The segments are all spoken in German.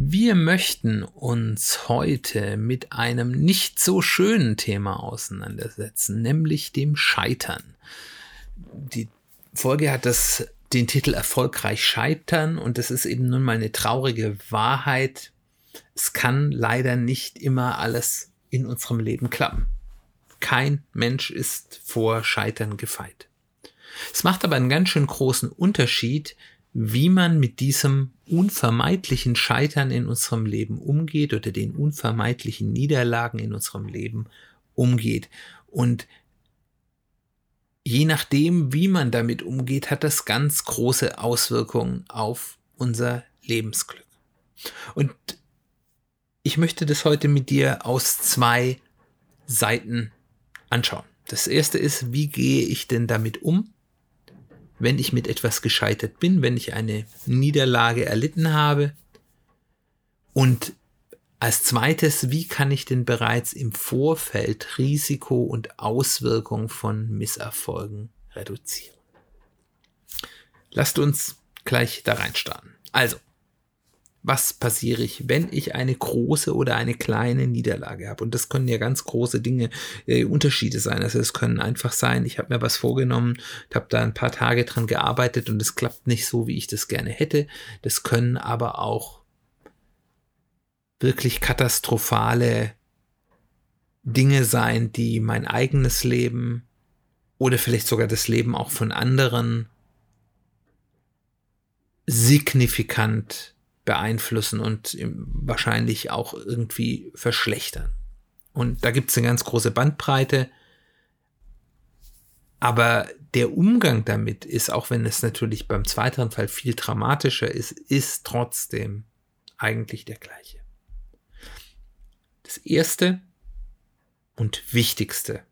Wir möchten uns heute mit einem nicht so schönen Thema auseinandersetzen, nämlich dem Scheitern. Die Folge hat das, den Titel Erfolgreich scheitern und das ist eben nun mal eine traurige Wahrheit. Es kann leider nicht immer alles in unserem Leben klappen. Kein Mensch ist vor Scheitern gefeit. Es macht aber einen ganz schön großen Unterschied, wie man mit diesem unvermeidlichen Scheitern in unserem Leben umgeht oder den unvermeidlichen Niederlagen in unserem Leben umgeht. Und je nachdem, wie man damit umgeht, hat das ganz große Auswirkungen auf unser Lebensglück. Und ich möchte das heute mit dir aus zwei Seiten anschauen. Das erste ist, wie gehe ich denn damit um? Wenn ich mit etwas gescheitert bin, wenn ich eine Niederlage erlitten habe. Und als zweites, wie kann ich denn bereits im Vorfeld Risiko und Auswirkungen von Misserfolgen reduzieren? Lasst uns gleich da rein starten. Also, was passiere ich, wenn ich eine große oder eine kleine Niederlage habe. Und das können ja ganz große Dinge, äh, Unterschiede sein. Also es können einfach sein, ich habe mir was vorgenommen, habe da ein paar Tage dran gearbeitet und es klappt nicht so, wie ich das gerne hätte. Das können aber auch wirklich katastrophale Dinge sein, die mein eigenes Leben oder vielleicht sogar das Leben auch von anderen signifikant beeinflussen und wahrscheinlich auch irgendwie verschlechtern. Und da gibt es eine ganz große Bandbreite. Aber der Umgang damit ist, auch wenn es natürlich beim zweiten Fall viel dramatischer ist, ist trotzdem eigentlich der gleiche. Das erste und wichtigste,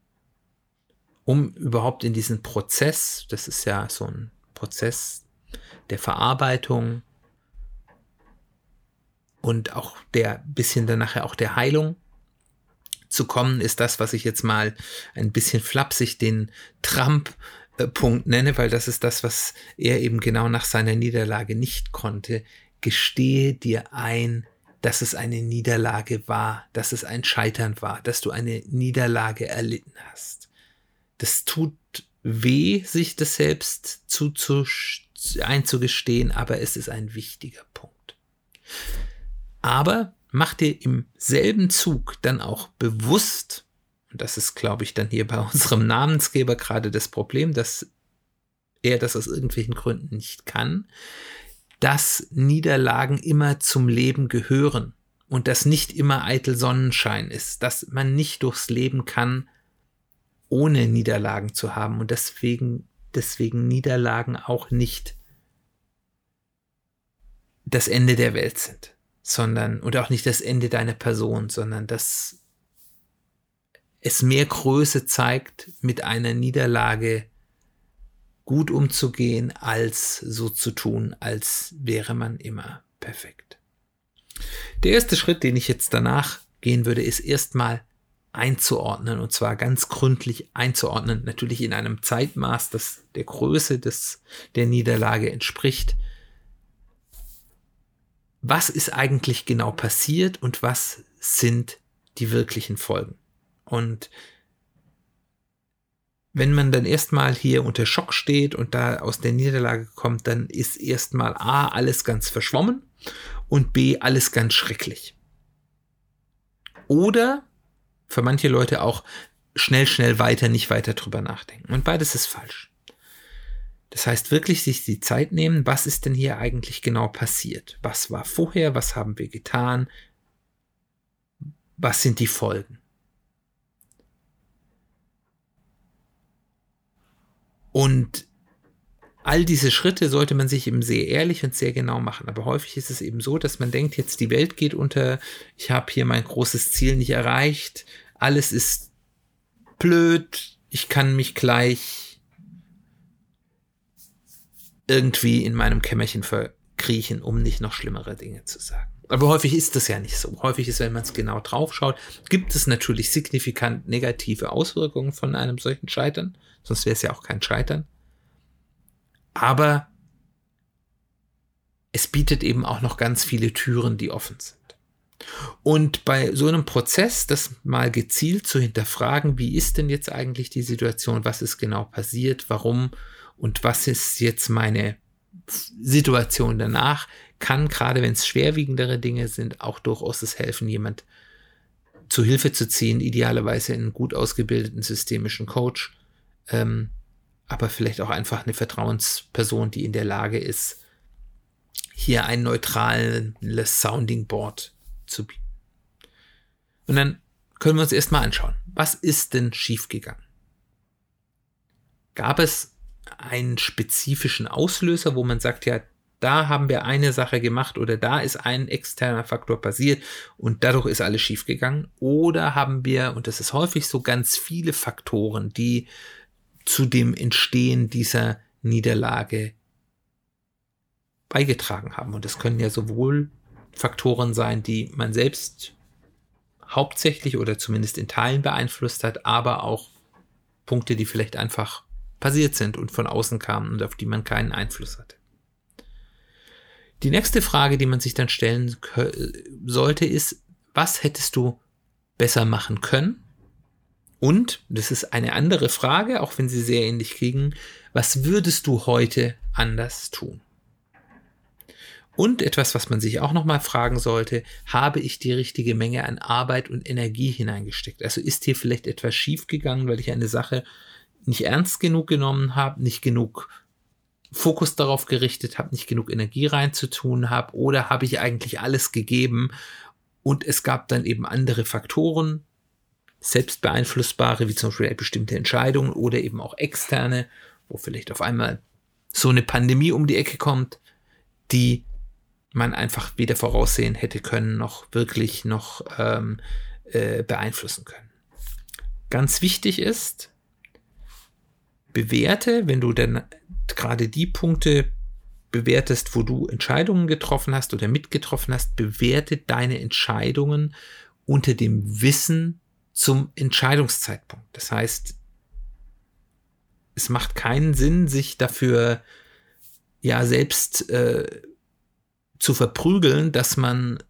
um überhaupt in diesen Prozess, das ist ja so ein Prozess der Verarbeitung, und auch der bisschen dann nachher auch der Heilung zu kommen, ist das, was ich jetzt mal ein bisschen flapsig den Trump-Punkt nenne, weil das ist das, was er eben genau nach seiner Niederlage nicht konnte. Gestehe dir ein, dass es eine Niederlage war, dass es ein Scheitern war, dass du eine Niederlage erlitten hast. Das tut weh, sich das selbst einzugestehen, aber es ist ein wichtiger Punkt aber mach dir im selben Zug dann auch bewusst, und das ist, glaube ich, dann hier bei unserem Namensgeber gerade das Problem, dass er das aus irgendwelchen Gründen nicht kann, dass Niederlagen immer zum Leben gehören und dass nicht immer eitel Sonnenschein ist, dass man nicht durchs Leben kann, ohne Niederlagen zu haben und deswegen, deswegen Niederlagen auch nicht das Ende der Welt sind sondern, und auch nicht das Ende deiner Person, sondern dass es mehr Größe zeigt, mit einer Niederlage gut umzugehen, als so zu tun, als wäre man immer perfekt. Der erste Schritt, den ich jetzt danach gehen würde, ist erstmal einzuordnen und zwar ganz gründlich einzuordnen, natürlich in einem Zeitmaß, das der Größe des, der Niederlage entspricht, was ist eigentlich genau passiert und was sind die wirklichen Folgen. Und wenn man dann erstmal hier unter Schock steht und da aus der Niederlage kommt, dann ist erstmal A, alles ganz verschwommen und B, alles ganz schrecklich. Oder für manche Leute auch schnell, schnell weiter, nicht weiter drüber nachdenken. Und beides ist falsch. Das heißt wirklich sich die Zeit nehmen, was ist denn hier eigentlich genau passiert? Was war vorher? Was haben wir getan? Was sind die Folgen? Und all diese Schritte sollte man sich eben sehr ehrlich und sehr genau machen. Aber häufig ist es eben so, dass man denkt, jetzt die Welt geht unter, ich habe hier mein großes Ziel nicht erreicht, alles ist blöd, ich kann mich gleich irgendwie in meinem Kämmerchen verkriechen, um nicht noch schlimmere Dinge zu sagen. Aber häufig ist das ja nicht so. Häufig ist, wenn man es genau drauf schaut, gibt es natürlich signifikant negative Auswirkungen von einem solchen Scheitern. Sonst wäre es ja auch kein Scheitern. Aber es bietet eben auch noch ganz viele Türen, die offen sind. Und bei so einem Prozess, das mal gezielt zu hinterfragen, wie ist denn jetzt eigentlich die Situation, was ist genau passiert, warum und was ist jetzt meine Situation danach, kann, gerade wenn es schwerwiegendere Dinge sind, auch durchaus es helfen, jemand zu Hilfe zu ziehen, idealerweise einen gut ausgebildeten systemischen Coach, ähm, aber vielleicht auch einfach eine Vertrauensperson, die in der Lage ist, hier ein neutrales Sounding Board zu bieten. Und dann können wir uns erstmal anschauen, was ist denn schiefgegangen? Gab es einen spezifischen Auslöser, wo man sagt, ja, da haben wir eine Sache gemacht oder da ist ein externer Faktor passiert und dadurch ist alles schiefgegangen? Oder haben wir, und das ist häufig so, ganz viele Faktoren, die zu dem Entstehen dieser Niederlage beigetragen haben. Und das können ja sowohl Faktoren sein, die man selbst hauptsächlich oder zumindest in Teilen beeinflusst hat, aber auch Punkte, die vielleicht einfach passiert sind und von außen kamen und auf die man keinen Einfluss hatte. Die nächste Frage, die man sich dann stellen sollte, ist, was hättest du besser machen können und, das ist eine andere Frage, auch wenn sie sehr ähnlich kriegen, was würdest du heute anders tun? Und etwas, was man sich auch nochmal fragen sollte, habe ich die richtige Menge an Arbeit und Energie hineingesteckt? Also ist hier vielleicht etwas schiefgegangen, weil ich eine Sache nicht ernst genug genommen habe, nicht genug Fokus darauf gerichtet habe, nicht genug Energie reinzutun habe, oder habe ich eigentlich alles gegeben und es gab dann eben andere Faktoren, selbst beeinflussbare, wie zum Beispiel bestimmte Entscheidungen oder eben auch externe, wo vielleicht auf einmal so eine Pandemie um die Ecke kommt, die man einfach weder voraussehen hätte können, noch wirklich noch ähm, äh, beeinflussen können. Ganz wichtig ist, bewerte, wenn du dann gerade die Punkte bewertest, wo du Entscheidungen getroffen hast oder mitgetroffen hast, bewerte deine Entscheidungen unter dem Wissen zum Entscheidungszeitpunkt. Das heißt, es macht keinen Sinn, sich dafür ja selbst äh, zu verprügeln, dass man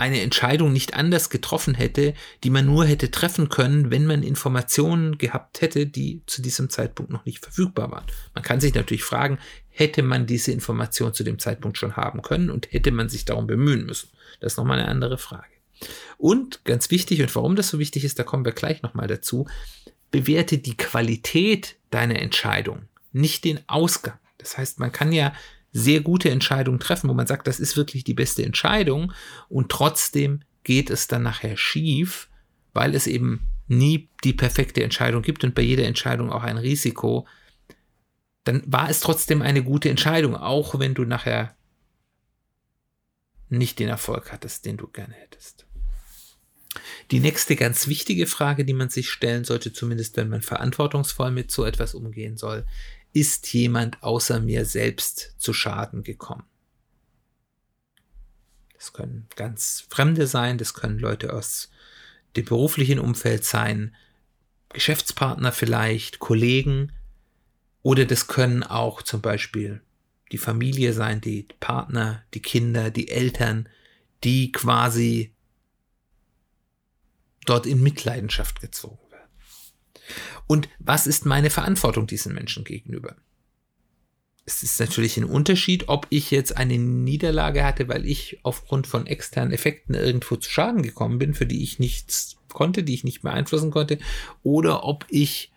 eine Entscheidung nicht anders getroffen hätte, die man nur hätte treffen können, wenn man Informationen gehabt hätte, die zu diesem Zeitpunkt noch nicht verfügbar waren. Man kann sich natürlich fragen, hätte man diese Information zu dem Zeitpunkt schon haben können und hätte man sich darum bemühen müssen? Das ist nochmal eine andere Frage. Und ganz wichtig, und warum das so wichtig ist, da kommen wir gleich nochmal dazu, bewerte die Qualität deiner Entscheidung, nicht den Ausgang. Das heißt, man kann ja sehr gute Entscheidungen treffen, wo man sagt, das ist wirklich die beste Entscheidung und trotzdem geht es dann nachher schief, weil es eben nie die perfekte Entscheidung gibt und bei jeder Entscheidung auch ein Risiko, dann war es trotzdem eine gute Entscheidung, auch wenn du nachher nicht den Erfolg hattest, den du gerne hättest. Die nächste ganz wichtige Frage, die man sich stellen sollte, zumindest wenn man verantwortungsvoll mit so etwas umgehen soll, ist jemand außer mir selbst zu Schaden gekommen? Das können ganz Fremde sein, das können Leute aus dem beruflichen Umfeld sein, Geschäftspartner vielleicht, Kollegen, oder das können auch zum Beispiel die Familie sein, die Partner, die Kinder, die Eltern, die quasi dort in Mitleidenschaft gezogen. Und was ist meine Verantwortung diesen Menschen gegenüber? Es ist natürlich ein Unterschied, ob ich jetzt eine Niederlage hatte, weil ich aufgrund von externen Effekten irgendwo zu Schaden gekommen bin, für die ich nichts konnte, die ich nicht beeinflussen konnte, oder ob ich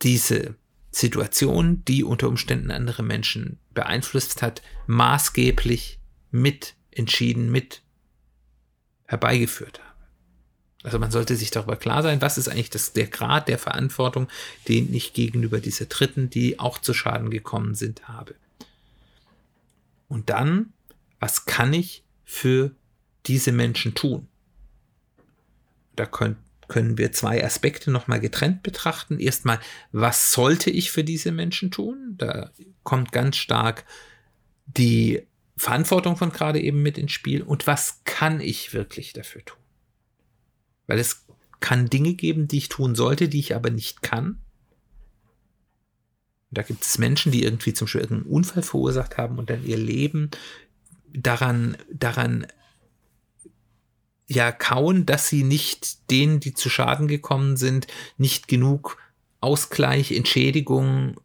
diese Situation, die unter Umständen andere Menschen beeinflusst hat, maßgeblich mit entschieden, mit herbeigeführt habe. Also man sollte sich darüber klar sein, was ist eigentlich das, der Grad der Verantwortung, den ich gegenüber dieser Dritten, die auch zu Schaden gekommen sind, habe. Und dann, was kann ich für diese Menschen tun? Da können, können wir zwei Aspekte nochmal getrennt betrachten. Erstmal, was sollte ich für diese Menschen tun? Da kommt ganz stark die Verantwortung von gerade eben mit ins Spiel. Und was kann ich wirklich dafür tun? Weil es kann Dinge geben, die ich tun sollte, die ich aber nicht kann. Da gibt es Menschen, die irgendwie zum Beispiel irgendeinen Unfall verursacht haben und dann ihr Leben daran, daran ja kauen, dass sie nicht denen, die zu Schaden gekommen sind, nicht genug Ausgleich, Entschädigung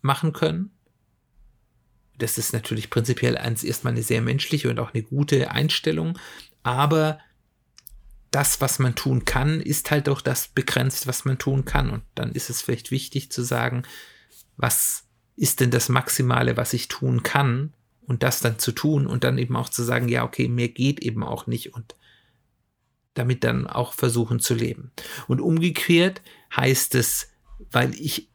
machen können. Das ist natürlich prinzipiell erstmal eine sehr menschliche und auch eine gute Einstellung, aber das, was man tun kann, ist halt auch das begrenzt, was man tun kann. Und dann ist es vielleicht wichtig zu sagen, was ist denn das Maximale, was ich tun kann und das dann zu tun und dann eben auch zu sagen, ja, okay, mir geht eben auch nicht und damit dann auch versuchen zu leben. Und umgekehrt heißt es, weil ich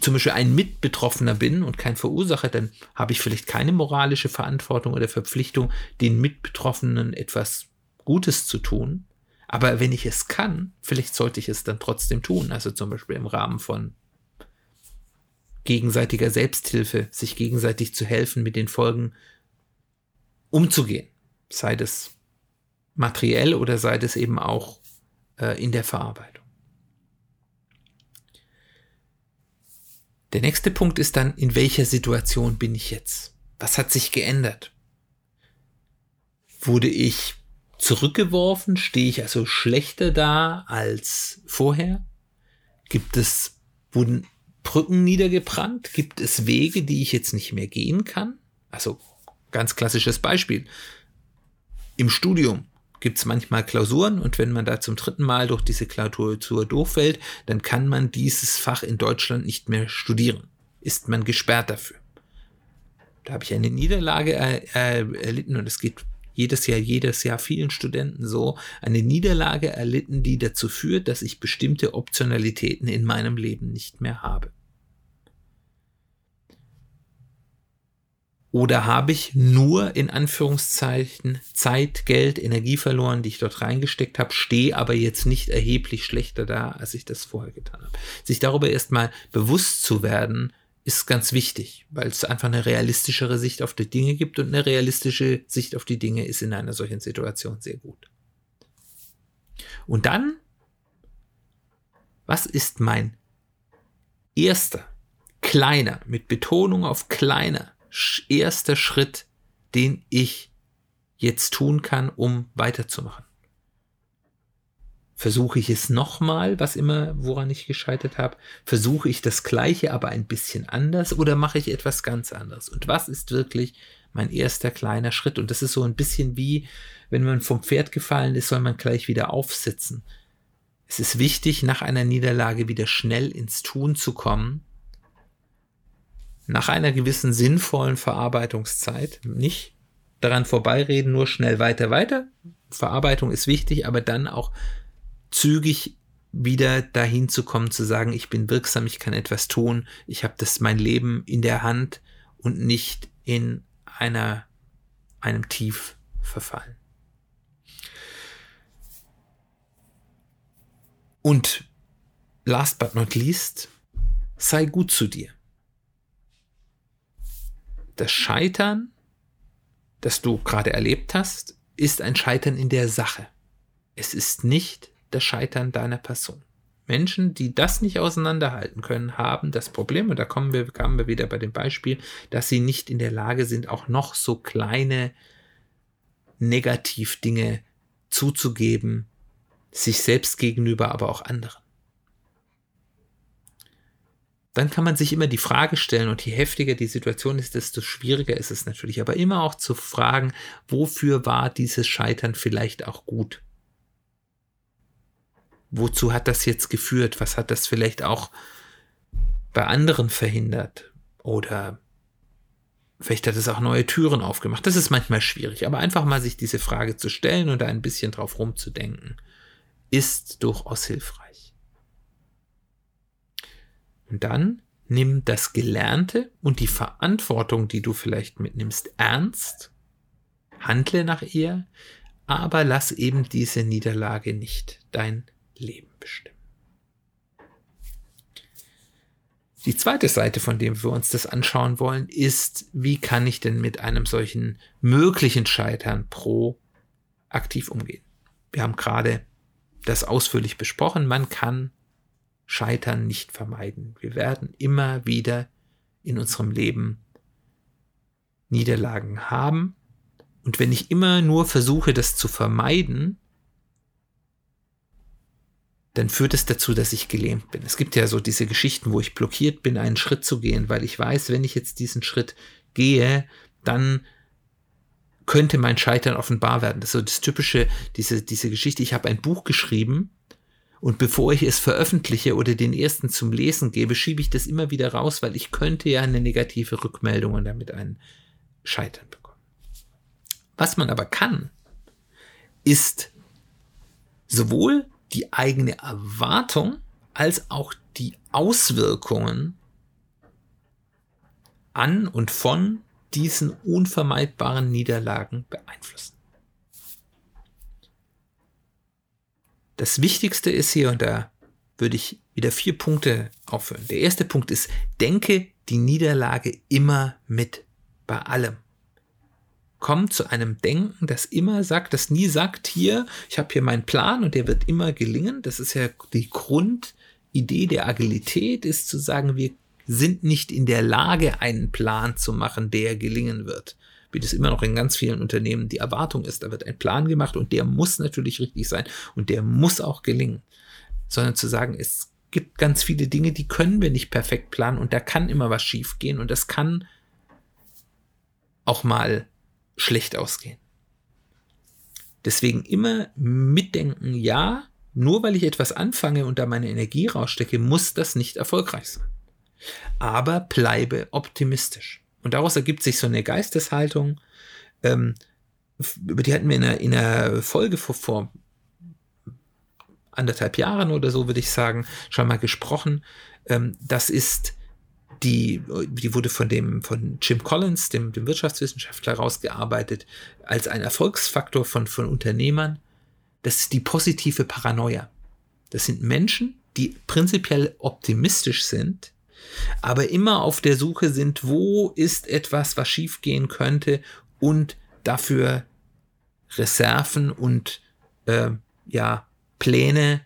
zum Beispiel ein Mitbetroffener bin und kein Verursacher, dann habe ich vielleicht keine moralische Verantwortung oder Verpflichtung, den Mitbetroffenen etwas Gutes zu tun. Aber wenn ich es kann, vielleicht sollte ich es dann trotzdem tun. Also zum Beispiel im Rahmen von gegenseitiger Selbsthilfe, sich gegenseitig zu helfen, mit den Folgen umzugehen. Sei das materiell oder sei das eben auch äh, in der Verarbeitung. Der nächste Punkt ist dann, in welcher Situation bin ich jetzt? Was hat sich geändert? Wurde ich zurückgeworfen? Stehe ich also schlechter da als vorher? Gibt es, wurden Brücken niedergebrannt? Gibt es Wege, die ich jetzt nicht mehr gehen kann? Also ganz klassisches Beispiel. Im Studium gibt es manchmal Klausuren und wenn man da zum dritten Mal durch diese Klausur durchfällt, dann kann man dieses Fach in Deutschland nicht mehr studieren. Ist man gesperrt dafür. Da habe ich eine Niederlage er, er, erlitten und es geht jedes Jahr, jedes Jahr vielen Studenten so, eine Niederlage erlitten, die dazu führt, dass ich bestimmte Optionalitäten in meinem Leben nicht mehr habe. Oder habe ich nur in Anführungszeichen Zeit, Geld, Energie verloren, die ich dort reingesteckt habe, stehe aber jetzt nicht erheblich schlechter da, als ich das vorher getan habe. Sich darüber erstmal bewusst zu werden, ist ganz wichtig, weil es einfach eine realistischere Sicht auf die Dinge gibt und eine realistische Sicht auf die Dinge ist in einer solchen Situation sehr gut. Und dann, was ist mein erster, kleiner, mit Betonung auf kleiner, erster Schritt, den ich jetzt tun kann, um weiterzumachen? Versuche ich es nochmal, was immer, woran ich gescheitert habe? Versuche ich das Gleiche, aber ein bisschen anders oder mache ich etwas ganz anderes? Und was ist wirklich mein erster kleiner Schritt? Und das ist so ein bisschen wie, wenn man vom Pferd gefallen ist, soll man gleich wieder aufsitzen. Es ist wichtig, nach einer Niederlage wieder schnell ins Tun zu kommen. Nach einer gewissen sinnvollen Verarbeitungszeit. Nicht daran vorbeireden, nur schnell weiter, weiter. Verarbeitung ist wichtig, aber dann auch zügig wieder dahin zu kommen, zu sagen, ich bin wirksam, ich kann etwas tun, ich habe das mein Leben in der Hand und nicht in einer, einem Tief verfallen. Und last but not least, sei gut zu dir. Das Scheitern, das du gerade erlebt hast, ist ein Scheitern in der Sache. Es ist nicht das Scheitern deiner Person. Menschen, die das nicht auseinanderhalten können, haben das Problem, und da kommen wir, kamen wir wieder bei dem Beispiel, dass sie nicht in der Lage sind, auch noch so kleine Negativdinge zuzugeben, sich selbst gegenüber, aber auch anderen. Dann kann man sich immer die Frage stellen, und je heftiger die Situation ist, desto schwieriger ist es natürlich, aber immer auch zu fragen, wofür war dieses Scheitern vielleicht auch gut? Wozu hat das jetzt geführt? Was hat das vielleicht auch bei anderen verhindert? Oder Vielleicht hat es auch neue Türen aufgemacht. Das ist manchmal schwierig, aber einfach mal sich diese Frage zu stellen und da ein bisschen drauf rumzudenken, ist durchaus hilfreich. Und dann nimm das Gelernte und die Verantwortung, die du vielleicht mitnimmst, ernst, handle nach ihr, aber lass eben diese Niederlage nicht dein Leben bestimmen. Die zweite Seite, von dem wir uns das anschauen wollen, ist, wie kann ich denn mit einem solchen möglichen Scheitern pro aktiv umgehen? Wir haben gerade das ausführlich besprochen. Man kann Scheitern nicht vermeiden. Wir werden immer wieder in unserem Leben Niederlagen haben. Und wenn ich immer nur versuche, das zu vermeiden, dann führt es dazu, dass ich gelähmt bin. Es gibt ja so diese Geschichten, wo ich blockiert bin, einen Schritt zu gehen, weil ich weiß, wenn ich jetzt diesen Schritt gehe, dann könnte mein Scheitern offenbar werden. Das ist so das typische, diese, diese Geschichte. Ich habe ein Buch geschrieben und bevor ich es veröffentliche oder den ersten zum Lesen gebe, schiebe ich das immer wieder raus, weil ich könnte ja eine negative Rückmeldung und damit ein Scheitern bekommen. Was man aber kann, ist sowohl die eigene Erwartung als auch die Auswirkungen an und von diesen unvermeidbaren Niederlagen beeinflussen. Das Wichtigste ist hier, und da würde ich wieder vier Punkte aufführen. Der erste Punkt ist, denke die Niederlage immer mit bei allem kommt zu einem Denken, das immer sagt, das nie sagt, hier, ich habe hier meinen Plan und der wird immer gelingen. Das ist ja die Grundidee der Agilität, ist zu sagen, wir sind nicht in der Lage, einen Plan zu machen, der gelingen wird. Wie das immer noch in ganz vielen Unternehmen die Erwartung ist, da wird ein Plan gemacht und der muss natürlich richtig sein und der muss auch gelingen. Sondern zu sagen, es gibt ganz viele Dinge, die können wir nicht perfekt planen und da kann immer was schiefgehen und das kann auch mal schlecht ausgehen. Deswegen immer mitdenken, ja, nur weil ich etwas anfange und da meine Energie rausstecke, muss das nicht erfolgreich sein. Aber bleibe optimistisch. Und daraus ergibt sich so eine Geisteshaltung, ähm, über die hatten wir in einer, in einer Folge vor, vor anderthalb Jahren oder so, würde ich sagen, schon mal gesprochen. Ähm, das ist die, die wurde von dem, von Jim Collins, dem, dem Wirtschaftswissenschaftler, rausgearbeitet als ein Erfolgsfaktor von, von Unternehmern. Das ist die positive Paranoia. Das sind Menschen, die prinzipiell optimistisch sind, aber immer auf der Suche sind, wo ist etwas, was schiefgehen könnte und dafür Reserven und äh, ja, Pläne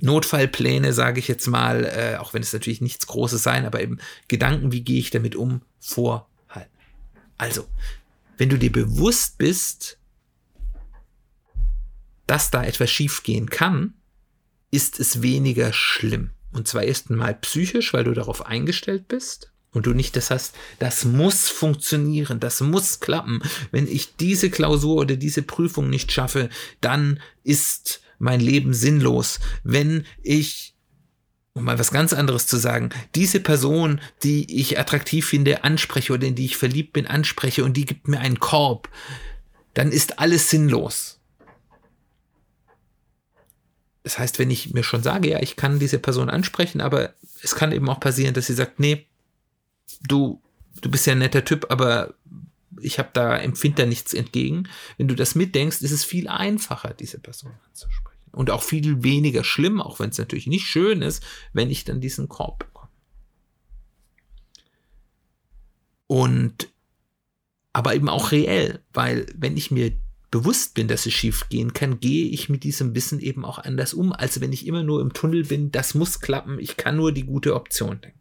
Notfallpläne, sage ich jetzt mal, äh, auch wenn es natürlich nichts Großes sein, aber eben Gedanken, wie gehe ich damit um, vorhalten. Also, wenn du dir bewusst bist, dass da etwas schiefgehen kann, ist es weniger schlimm. Und zwar erst einmal psychisch, weil du darauf eingestellt bist und du nicht das hast, das muss funktionieren, das muss klappen. Wenn ich diese Klausur oder diese Prüfung nicht schaffe, dann ist mein Leben sinnlos, wenn ich um mal was ganz anderes zu sagen, diese Person, die ich attraktiv finde, anspreche oder in die ich verliebt bin, anspreche und die gibt mir einen Korb, dann ist alles sinnlos. Das heißt, wenn ich mir schon sage, ja, ich kann diese Person ansprechen, aber es kann eben auch passieren, dass sie sagt, nee, du, du bist ja ein netter Typ, aber ich habe da, empfinde da nichts entgegen. Wenn du das mitdenkst, ist es viel einfacher, diese Person anzusprechen. Und auch viel weniger schlimm, auch wenn es natürlich nicht schön ist, wenn ich dann diesen Korb bekomme. Und aber eben auch reell, weil wenn ich mir bewusst bin, dass es schief gehen kann, gehe ich mit diesem Wissen eben auch anders um, als wenn ich immer nur im Tunnel bin, das muss klappen, ich kann nur die gute Option denken.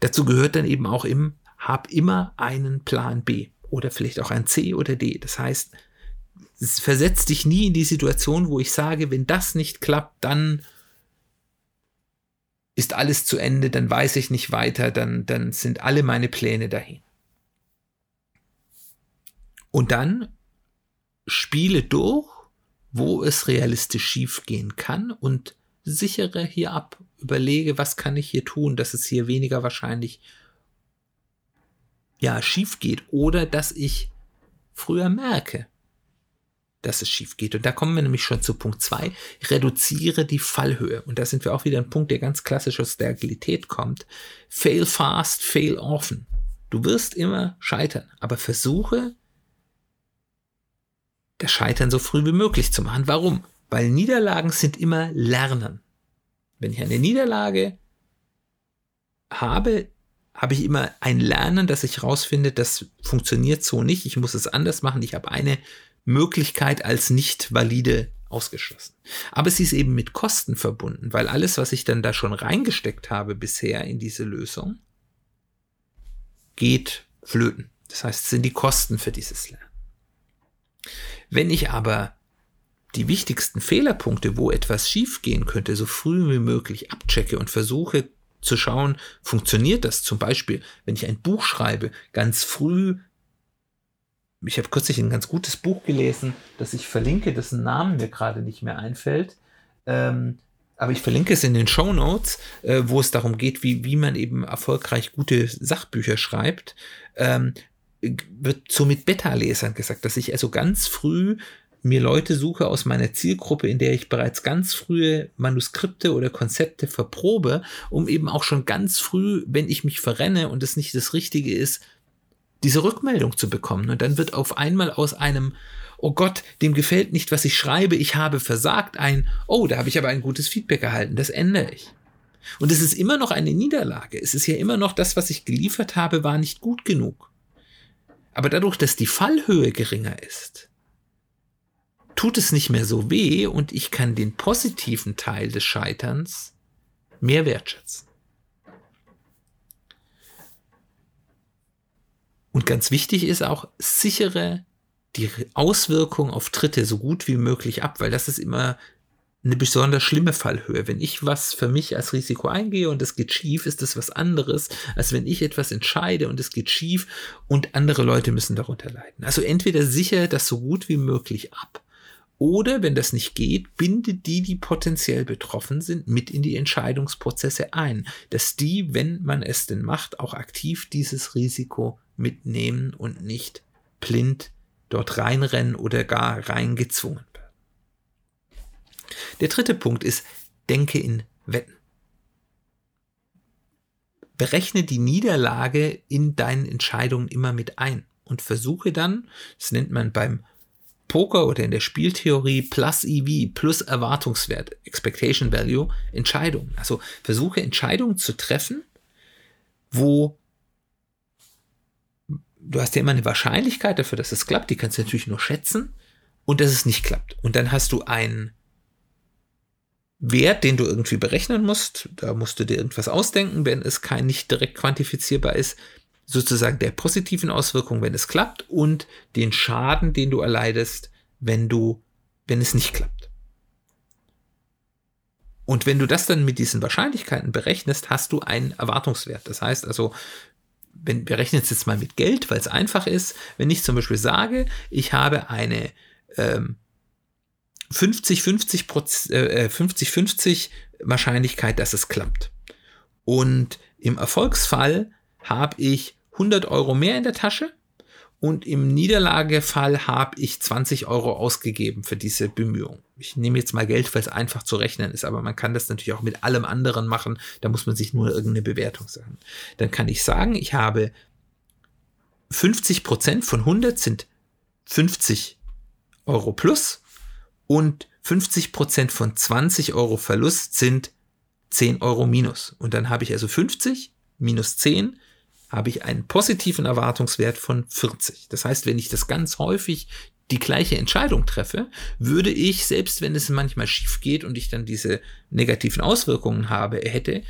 Dazu gehört dann eben auch im, hab immer einen Plan B oder vielleicht auch ein C oder D. Das heißt, versetz dich nie in die Situation, wo ich sage, wenn das nicht klappt, dann ist alles zu Ende, dann weiß ich nicht weiter, dann, dann sind alle meine Pläne dahin. Und dann spiele durch, wo es realistisch schiefgehen kann und sichere hier ab, überlege, was kann ich hier tun, dass es hier weniger wahrscheinlich ja schief geht oder dass ich früher merke, dass es schief geht. Und da kommen wir nämlich schon zu Punkt zwei: Reduziere die Fallhöhe. Und da sind wir auch wieder ein Punkt, der ganz klassisch aus der Agilität kommt. Fail fast, fail often. Du wirst immer scheitern, aber versuche, das Scheitern so früh wie möglich zu machen. Warum? Weil Niederlagen sind immer Lernen. Wenn ich eine Niederlage habe, habe ich immer ein Lernen, dass ich rausfinde, das funktioniert so nicht, ich muss es anders machen, ich habe eine Möglichkeit als nicht valide ausgeschlossen. Aber sie ist eben mit Kosten verbunden, weil alles, was ich dann da schon reingesteckt habe bisher in diese Lösung, geht flöten. Das heißt, es sind die Kosten für dieses Lernen. Wenn ich aber die wichtigsten Fehlerpunkte, wo etwas schiefgehen könnte, so früh wie möglich abchecke und versuche zu schauen, funktioniert das zum Beispiel, wenn ich ein Buch schreibe, ganz früh ich habe kürzlich ein ganz gutes Buch gelesen, das ich verlinke, dessen Namen mir gerade nicht mehr einfällt. Ähm, aber ich verlinke es in den Show Notes, äh, wo es darum geht, wie, wie man eben erfolgreich gute Sachbücher schreibt. Ähm, wird so mit Beta-Lesern gesagt, dass ich also ganz früh mir Leute suche aus meiner Zielgruppe, in der ich bereits ganz frühe Manuskripte oder Konzepte verprobe, um eben auch schon ganz früh, wenn ich mich verrenne und es nicht das Richtige ist, diese Rückmeldung zu bekommen. Und dann wird auf einmal aus einem, oh Gott, dem gefällt nicht, was ich schreibe, ich habe versagt, ein, oh, da habe ich aber ein gutes Feedback erhalten, das ändere ich. Und es ist immer noch eine Niederlage. Es ist ja immer noch das, was ich geliefert habe, war nicht gut genug. Aber dadurch, dass die Fallhöhe geringer ist, tut es nicht mehr so weh und ich kann den positiven Teil des Scheiterns mehr wertschätzen. Und ganz wichtig ist auch, sichere die Auswirkung auf Dritte so gut wie möglich ab, weil das ist immer eine besonders schlimme Fallhöhe. Wenn ich was für mich als Risiko eingehe und es geht schief, ist das was anderes, als wenn ich etwas entscheide und es geht schief und andere Leute müssen darunter leiden. Also entweder sichere das so gut wie möglich ab oder wenn das nicht geht, binde die, die potenziell betroffen sind, mit in die Entscheidungsprozesse ein, dass die, wenn man es denn macht, auch aktiv dieses Risiko mitnehmen und nicht blind dort reinrennen oder gar reingezwungen werden. Der dritte Punkt ist, denke in Wetten. Berechne die Niederlage in deinen Entscheidungen immer mit ein und versuche dann, das nennt man beim Poker oder in der Spieltheorie plus EV, plus Erwartungswert, Expectation Value, Entscheidungen. Also versuche Entscheidungen zu treffen, wo du hast ja immer eine Wahrscheinlichkeit dafür, dass es klappt, die kannst du natürlich nur schätzen und dass es nicht klappt. Und dann hast du einen Wert, den du irgendwie berechnen musst. Da musst du dir irgendwas ausdenken, wenn es kein nicht direkt quantifizierbar ist. Sozusagen der positiven Auswirkung, wenn es klappt und den Schaden, den du erleidest, wenn du, wenn es nicht klappt. Und wenn du das dann mit diesen Wahrscheinlichkeiten berechnest, hast du einen Erwartungswert. Das heißt also, wenn wir rechnen es jetzt mal mit Geld, weil es einfach ist, wenn ich zum Beispiel sage, ich habe eine ähm, 50-50 äh, 50-50 Wahrscheinlichkeit, dass es klappt. Und im Erfolgsfall habe ich 100 Euro mehr in der Tasche und im Niederlagefall habe ich 20 Euro ausgegeben für diese Bemühung. Ich nehme jetzt mal Geld, weil es einfach zu rechnen ist, aber man kann das natürlich auch mit allem anderen machen. Da muss man sich nur irgendeine Bewertung sagen. Dann kann ich sagen, ich habe 50 Prozent von 100 sind 50 Euro plus und 50 Prozent von 20 Euro Verlust sind 10 Euro minus. Und dann habe ich also 50 minus 10 habe ich einen positiven Erwartungswert von 40. Das heißt, wenn ich das ganz häufig die gleiche Entscheidung treffe, würde ich, selbst wenn es manchmal schief geht und ich dann diese negativen Auswirkungen habe, hätte,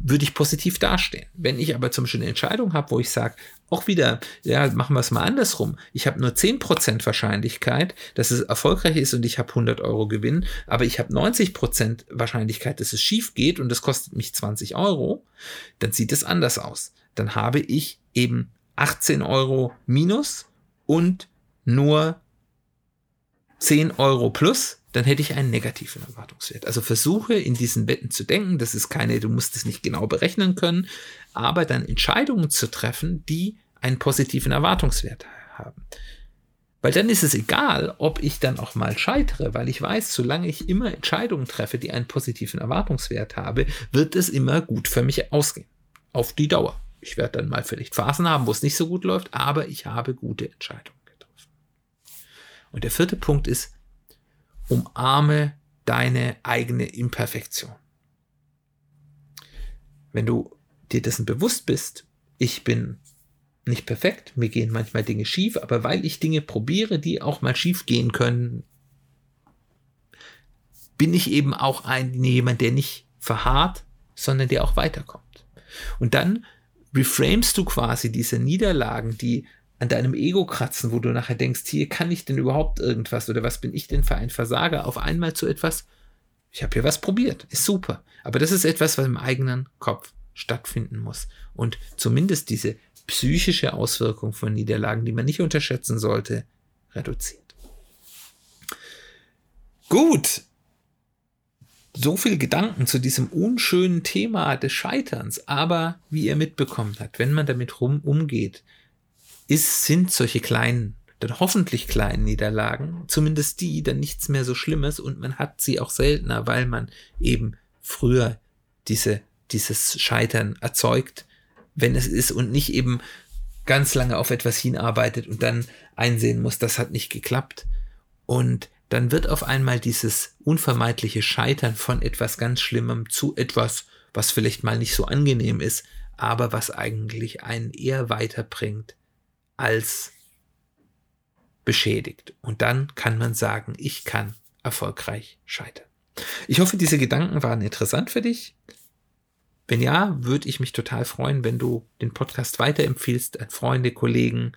würde ich positiv dastehen. Wenn ich aber zum Beispiel eine Entscheidung habe, wo ich sage, auch wieder, ja, machen wir es mal andersrum. Ich habe nur 10% Wahrscheinlichkeit, dass es erfolgreich ist und ich habe 100 Euro Gewinn, aber ich habe 90% Wahrscheinlichkeit, dass es schief geht und es kostet mich 20 Euro, dann sieht es anders aus dann habe ich eben 18 Euro minus und nur 10 Euro plus. dann hätte ich einen negativen Erwartungswert. Also versuche in diesen Wetten zu denken. Das ist keine, du musst es nicht genau berechnen können, aber dann Entscheidungen zu treffen, die einen positiven Erwartungswert haben. Weil dann ist es egal, ob ich dann auch mal scheitere, weil ich weiß, solange ich immer Entscheidungen treffe, die einen positiven Erwartungswert habe, wird es immer gut für mich ausgehen. Auf die Dauer. Ich werde dann mal vielleicht Phasen haben, wo es nicht so gut läuft, aber ich habe gute Entscheidungen getroffen. Und der vierte Punkt ist, umarme deine eigene Imperfektion. Wenn du dir dessen bewusst bist, ich bin nicht perfekt, mir gehen manchmal Dinge schief, aber weil ich Dinge probiere, die auch mal schief gehen können, bin ich eben auch ein jemand, der nicht verharrt, sondern der auch weiterkommt. Und dann reframest du quasi diese Niederlagen, die an deinem Ego kratzen, wo du nachher denkst, hier kann ich denn überhaupt irgendwas oder was bin ich denn für ein Versager, auf einmal zu etwas, ich habe hier was probiert, ist super. Aber das ist etwas, was im eigenen Kopf stattfinden muss. Und zumindest diese psychische Auswirkung von Niederlagen, die man nicht unterschätzen sollte, reduziert. Gut. So viel Gedanken zu diesem unschönen Thema des Scheiterns. Aber wie ihr mitbekommen habt, wenn man damit rum umgeht, ist, sind solche kleinen, dann hoffentlich kleinen Niederlagen, zumindest die, dann nichts mehr so Schlimmes und man hat sie auch seltener, weil man eben früher diese, dieses Scheitern erzeugt wenn es ist und nicht eben ganz lange auf etwas hinarbeitet und dann einsehen muss, das hat nicht geklappt. Und dann wird auf einmal dieses unvermeidliche Scheitern von etwas ganz Schlimmem zu etwas, was vielleicht mal nicht so angenehm ist, aber was eigentlich einen eher weiterbringt als beschädigt. Und dann kann man sagen, ich kann erfolgreich scheitern. Ich hoffe, diese Gedanken waren interessant für dich. Wenn ja, würde ich mich total freuen, wenn du den Podcast weiterempfiehlst an Freunde, Kollegen,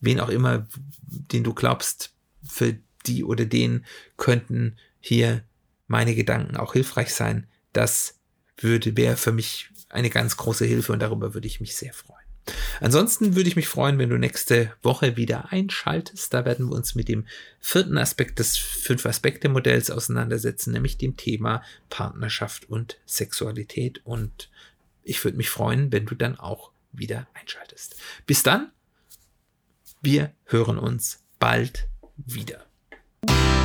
wen auch immer, den du glaubst, für die oder den könnten hier meine Gedanken auch hilfreich sein. Das würde, wäre für mich eine ganz große Hilfe und darüber würde ich mich sehr freuen. Ansonsten würde ich mich freuen, wenn du nächste Woche wieder einschaltest. Da werden wir uns mit dem vierten Aspekt des Fünf-Aspekte-Modells auseinandersetzen, nämlich dem Thema Partnerschaft und Sexualität. Und ich würde mich freuen, wenn du dann auch wieder einschaltest. Bis dann, wir hören uns bald wieder. you